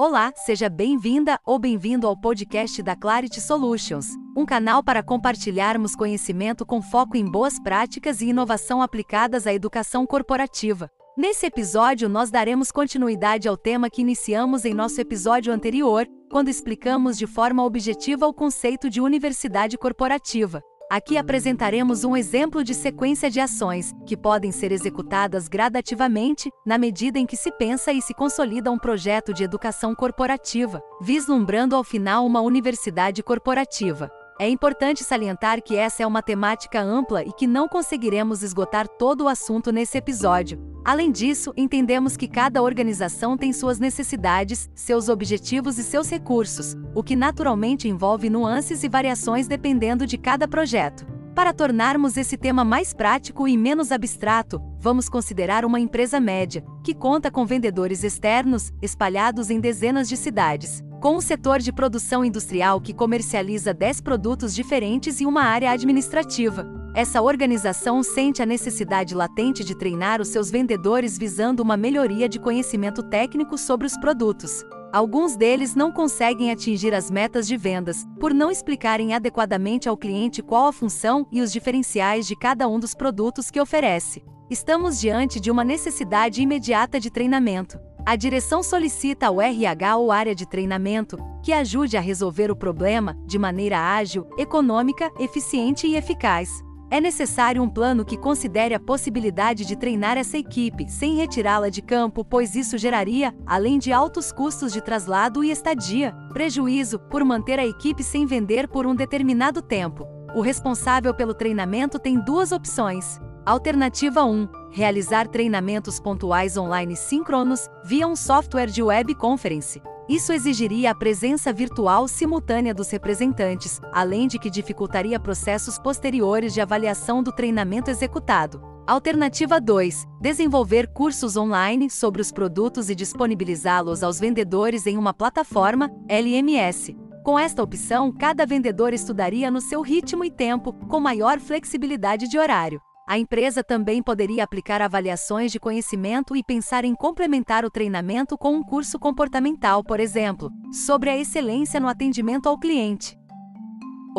Olá, seja bem-vinda ou bem-vindo ao podcast da Clarity Solutions, um canal para compartilharmos conhecimento com foco em boas práticas e inovação aplicadas à educação corporativa. Nesse episódio, nós daremos continuidade ao tema que iniciamos em nosso episódio anterior, quando explicamos de forma objetiva o conceito de universidade corporativa. Aqui apresentaremos um exemplo de sequência de ações, que podem ser executadas gradativamente, na medida em que se pensa e se consolida um projeto de educação corporativa, vislumbrando ao final uma universidade corporativa. É importante salientar que essa é uma temática ampla e que não conseguiremos esgotar todo o assunto nesse episódio. Além disso, entendemos que cada organização tem suas necessidades, seus objetivos e seus recursos, o que naturalmente envolve nuances e variações dependendo de cada projeto. Para tornarmos esse tema mais prático e menos abstrato, vamos considerar uma empresa média, que conta com vendedores externos, espalhados em dezenas de cidades com um setor de produção industrial que comercializa 10 produtos diferentes e uma área administrativa. Essa organização sente a necessidade latente de treinar os seus vendedores visando uma melhoria de conhecimento técnico sobre os produtos. Alguns deles não conseguem atingir as metas de vendas, por não explicarem adequadamente ao cliente qual a função e os diferenciais de cada um dos produtos que oferece. Estamos diante de uma necessidade imediata de treinamento. A direção solicita ao RH ou área de treinamento que ajude a resolver o problema de maneira ágil, econômica, eficiente e eficaz. É necessário um plano que considere a possibilidade de treinar essa equipe sem retirá-la de campo, pois isso geraria, além de altos custos de traslado e estadia, prejuízo por manter a equipe sem vender por um determinado tempo. O responsável pelo treinamento tem duas opções Alternativa 1. Realizar treinamentos pontuais online síncronos via um software de web conference. Isso exigiria a presença virtual simultânea dos representantes, além de que dificultaria processos posteriores de avaliação do treinamento executado. Alternativa 2. Desenvolver cursos online sobre os produtos e disponibilizá-los aos vendedores em uma plataforma LMS. Com esta opção, cada vendedor estudaria no seu ritmo e tempo, com maior flexibilidade de horário. A empresa também poderia aplicar avaliações de conhecimento e pensar em complementar o treinamento com um curso comportamental, por exemplo, sobre a excelência no atendimento ao cliente.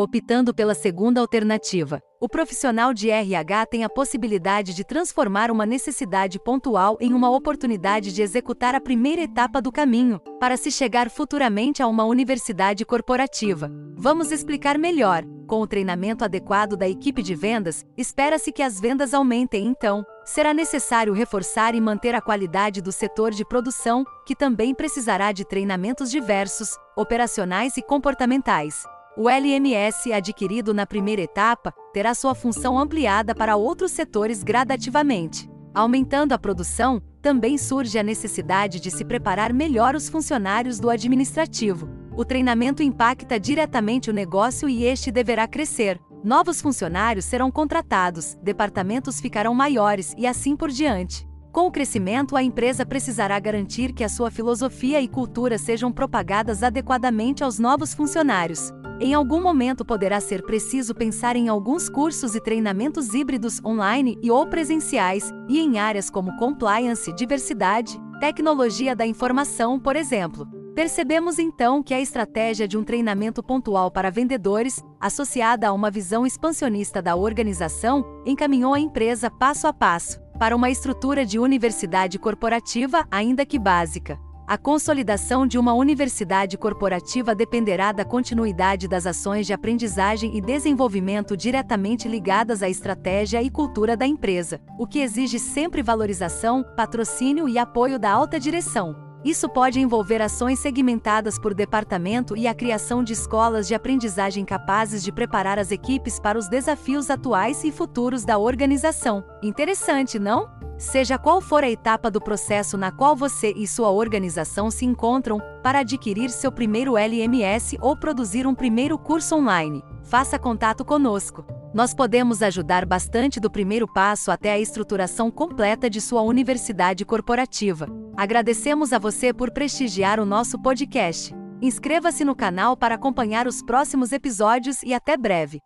Optando pela segunda alternativa, o profissional de RH tem a possibilidade de transformar uma necessidade pontual em uma oportunidade de executar a primeira etapa do caminho, para se chegar futuramente a uma universidade corporativa. Vamos explicar melhor. Com o treinamento adequado da equipe de vendas, espera-se que as vendas aumentem, então, será necessário reforçar e manter a qualidade do setor de produção, que também precisará de treinamentos diversos, operacionais e comportamentais. O LMS adquirido na primeira etapa terá sua função ampliada para outros setores gradativamente. Aumentando a produção, também surge a necessidade de se preparar melhor os funcionários do administrativo. O treinamento impacta diretamente o negócio e este deverá crescer. Novos funcionários serão contratados, departamentos ficarão maiores e assim por diante. Com o crescimento, a empresa precisará garantir que a sua filosofia e cultura sejam propagadas adequadamente aos novos funcionários. Em algum momento poderá ser preciso pensar em alguns cursos e treinamentos híbridos online e ou presenciais, e em áreas como compliance, diversidade, tecnologia da informação, por exemplo. Percebemos então que a estratégia de um treinamento pontual para vendedores, associada a uma visão expansionista da organização, encaminhou a empresa passo a passo para uma estrutura de universidade corporativa, ainda que básica. A consolidação de uma universidade corporativa dependerá da continuidade das ações de aprendizagem e desenvolvimento diretamente ligadas à estratégia e cultura da empresa, o que exige sempre valorização, patrocínio e apoio da alta direção. Isso pode envolver ações segmentadas por departamento e a criação de escolas de aprendizagem capazes de preparar as equipes para os desafios atuais e futuros da organização. Interessante, não? Seja qual for a etapa do processo na qual você e sua organização se encontram, para adquirir seu primeiro LMS ou produzir um primeiro curso online, faça contato conosco. Nós podemos ajudar bastante do primeiro passo até a estruturação completa de sua universidade corporativa. Agradecemos a você por prestigiar o nosso podcast. Inscreva-se no canal para acompanhar os próximos episódios e até breve.